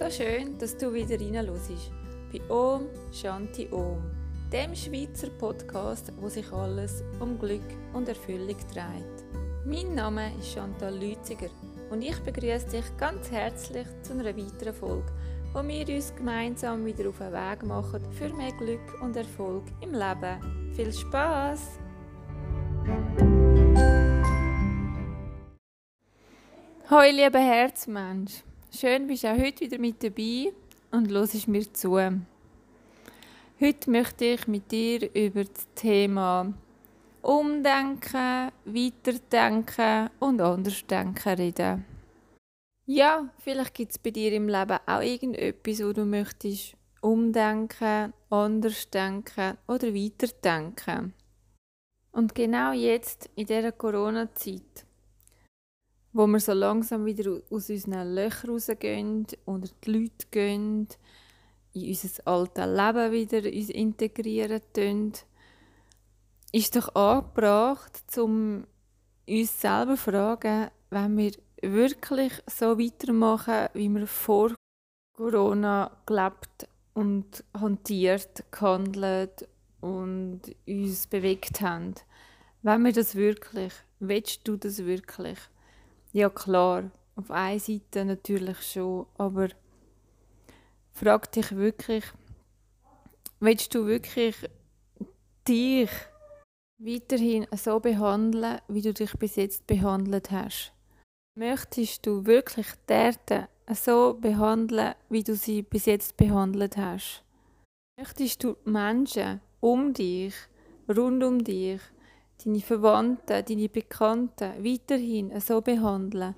So schön, dass du wieder reinhörst. Bei Om Shanti Om, dem Schweizer Podcast, wo sich alles um Glück und Erfüllung dreht. Mein Name ist Chantal Lütziger und ich begrüße dich ganz herzlich zu einer weiteren Folge, wo wir uns gemeinsam wieder auf den Weg machen für mehr Glück und Erfolg im Leben. Viel Spaß! Hallo lieber Herzmensch, schön bist du auch heute wieder mit dabei und hörst mir zu. Heute möchte ich mit dir über das Thema Umdenken, Weiterdenken und Andersdenken reden. Ja, vielleicht gibt es bei dir im Leben auch irgendetwas, wo du möchtest umdenken, anders denken oder weiterdenken. Und genau jetzt, in dieser Corona-Zeit, wo wir so langsam wieder aus unseren Löchern rausgehen, unter die Leute gehen, in unser altes Leben wieder uns integrieren tun, ist doch angebracht, um uns selber zu fragen, wenn wir wirklich so weitermachen, wie wir vor Corona gelebt und hantiert, gehandelt und uns bewegt haben. Wenn wir das wirklich, willst du das wirklich? Ja klar, auf einer Seite natürlich schon, aber frag dich wirklich, willst du wirklich dich weiterhin so behandeln, wie du dich bis jetzt behandelt hast? Möchtest du wirklich die Erde so behandeln, wie du sie bis jetzt behandelt hast? Möchtest du Menschen um dich, rund um dich, deine Verwandten, deine Bekannten weiterhin so behandeln,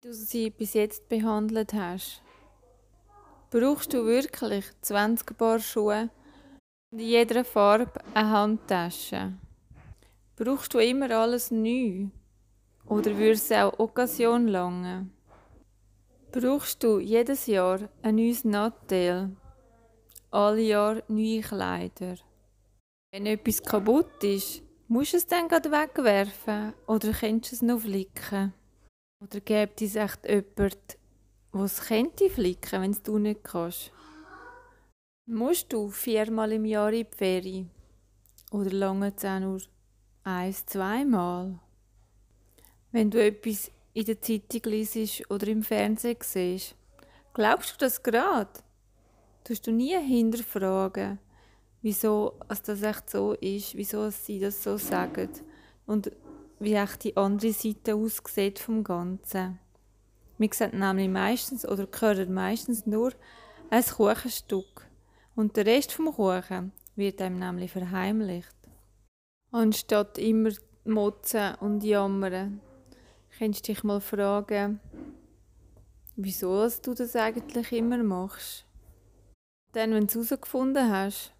wie du sie bis jetzt behandelt hast? Brauchst du wirklich 20 Paar Schuhe und in jeder Farbe eine Handtasche? Brauchst du immer alles neu? Oder würde es auch Occasion langen? Brauchst du jedes Jahr ein neues Nattel? Alle Jahr neue Kleider? Wenn etwas kaputt ist, Musst du es dann gerade wegwerfen oder könntest du es noch flicken? Oder gibt es echt jemanden, der es könnte flicken, wenn du nicht kannst? Musst du viermal im Jahr in die Ferien? Oder lange es auch nur eins, zweimal? Wenn du etwas in der Zeitung liest oder im Fernsehen siehst, glaubst du das gerade? Tust du nie hinterfragen, wieso es das echt so ist, wieso sie das so sagen und wie echt die andere Seite aussieht vom Ganzen. Wir sehen nämlich meistens oder hören meistens nur ein Kuchenstück und der Rest vom Kuchen wird einem nämlich verheimlicht. Anstatt immer motzen und jammern, kannst du dich mal fragen, wieso du das eigentlich immer machst. Dann, wenn du es herausgefunden hast,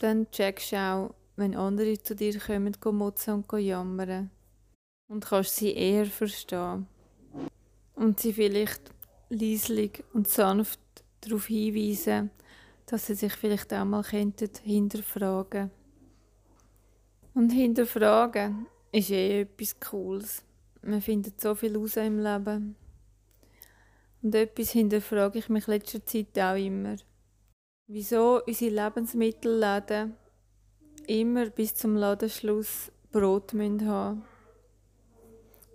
dann checkst du auch, wenn andere zu dir kommen, motzen und jammern. Und kannst sie eher verstehen. Und sie vielleicht leislich und sanft darauf hinweisen, dass sie sich vielleicht auch mal hinterfragen Und hinterfragen ist eh etwas Cooles. Man findet so viel raus im Leben. Und etwas hinterfrage ich mich letzter Zeit auch immer wieso unsere Lebensmittelläden immer bis zum Ladenschluss Brot haben müssen.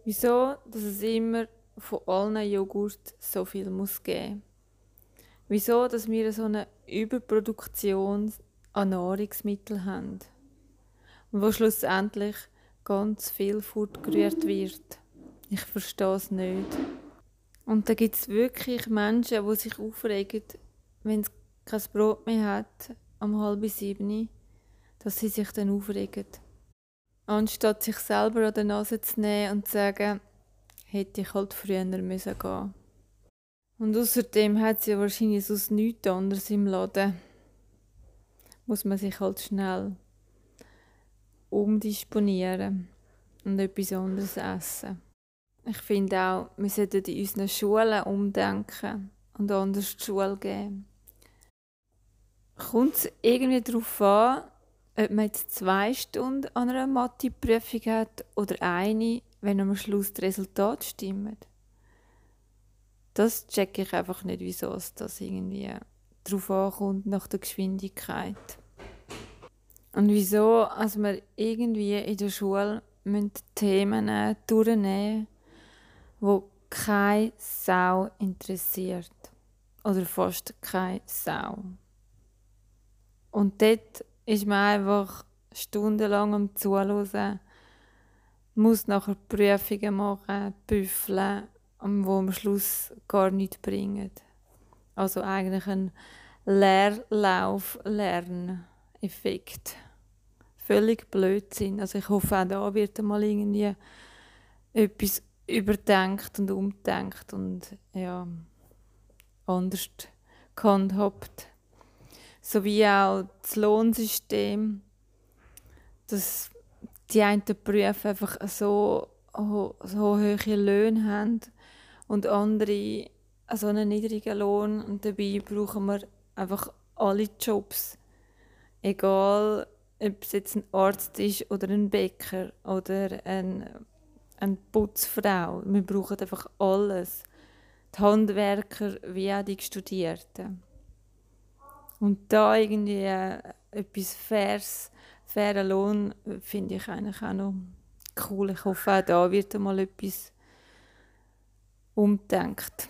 Wieso, dass es immer von allen Joghurt so viel muss geben Wieso, dass wir so eine Überproduktion an Nahrungsmitteln haben. Wo schlussendlich ganz viel fortgerührt wird. Ich verstehe es nicht. Und da gibt es wirklich Menschen, die sich aufregen, wenn es kein Brot mehr hat, um halb sieben, dass sie sich dann aufregen. Anstatt sich selber an der Nase zu nehmen und zu sagen, hätte ich halt früher müssen gehen. Und außerdem hat sie wahrscheinlich sonst nichts anderes im Laden. Muss man sich halt schnell umdisponieren und etwas anderes essen. Ich finde auch, wir sollten in unseren Schulen umdenken und anders die Schule geben kommt es irgendwie darauf an, ob man jetzt zwei Stunden an einer Mathe-Prüfung hat oder eine, wenn am Schluss das Resultat stimmt. das checke ich einfach nicht, wieso es das irgendwie drauf ankommt nach der Geschwindigkeit. Und wieso, als wir irgendwie in der Schule Themen durchnehmen die keine Sau interessiert. Oder fast keine Sau. Und dort ist man einfach stundenlang am Zuhören, muss nachher Prüfungen machen, büffeln, die am Schluss gar nichts bringen. Also eigentlich ein Leerlauf-Lerneffekt. Völlig Blödsinn. Also ich hoffe, auch da wird mal irgendwie etwas überdenkt und umdenkt und ja, anders gehandhabt. Sowie auch das Lohnsystem, dass die einen Berufe einfach so, so hohe Löhne haben und andere so einen niedrigen Lohn und dabei brauchen wir einfach alle Jobs. Egal, ob es jetzt ein Arzt ist oder ein Bäcker oder ein, eine Putzfrau. Wir brauchen einfach alles. Die Handwerker wie auch die Studierten. Und da irgendwie äh, etwas Faires, fairen Lohn finde ich eigentlich auch noch cool. Ich hoffe, auch da wird mal etwas umdenkt.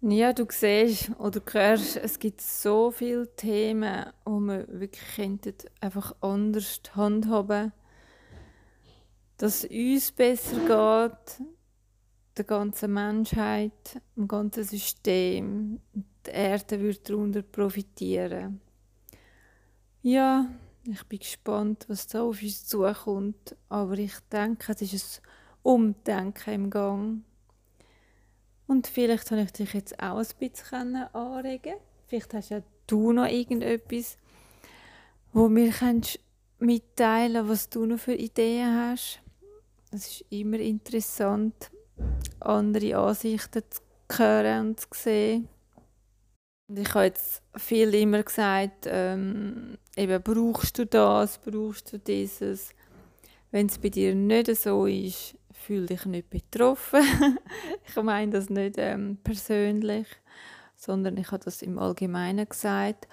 Ja, du siehst oder hörst, es gibt so viele Themen, die man wirklich einfach anders handhaben dass es uns besser geht, der ganzen Menschheit, dem ganzen System. Die Erde wird darunter profitieren. Ja, ich bin gespannt, was da auf uns zukommt, aber ich denke, es ist ein Umdenken im Gang. Und vielleicht kann ich dich jetzt auch ein bisschen anregen. Vielleicht hast ja du noch irgendetwas, wo mir kannst mitteilen was du noch für Ideen hast. Es ist immer interessant, andere Ansichten zu hören und zu sehen. Ich habe jetzt viel immer gesagt, ähm, eben, brauchst du das, brauchst du dieses. Wenn es bei dir nicht so ist, fühle dich nicht betroffen. ich meine das nicht ähm, persönlich, sondern ich habe das im Allgemeinen gesagt.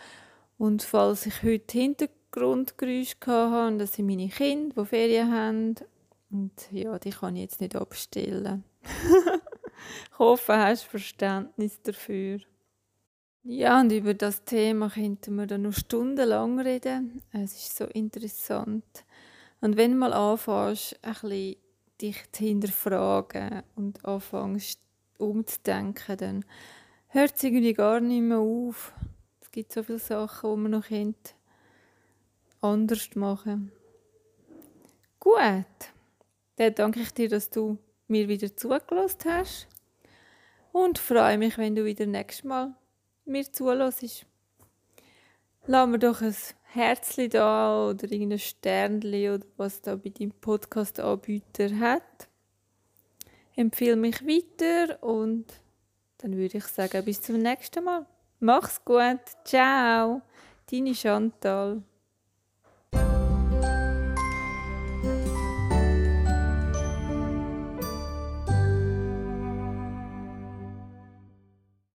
Und falls ich heute Hintergrundgeräusche hatte, das sind meine Kinder, die Ferien haben. Und ja, die kann ich jetzt nicht abstellen. ich hoffe, du hast Verständnis dafür. Ja, und über das Thema könnten wir dann noch stundenlang reden. Es ist so interessant. Und wenn du mal anfängst, ein bisschen dich zu hinterfragen und anfängst umzudenken, dann hört es irgendwie gar nicht mehr auf. Es gibt so viele Sachen, die man noch anders machen Gut, dann danke ich dir, dass du mir wieder zugelassen hast und freue mich, wenn du wieder nächstes Mal mir zulässt. Lass mir doch ein Herzchen da oder irgendein Sternchen oder was da bei deinem Podcast-Anbieter hat. Empfehle mich weiter und dann würde ich sagen, bis zum nächsten Mal. Mach's gut. Ciao. Deine Chantal.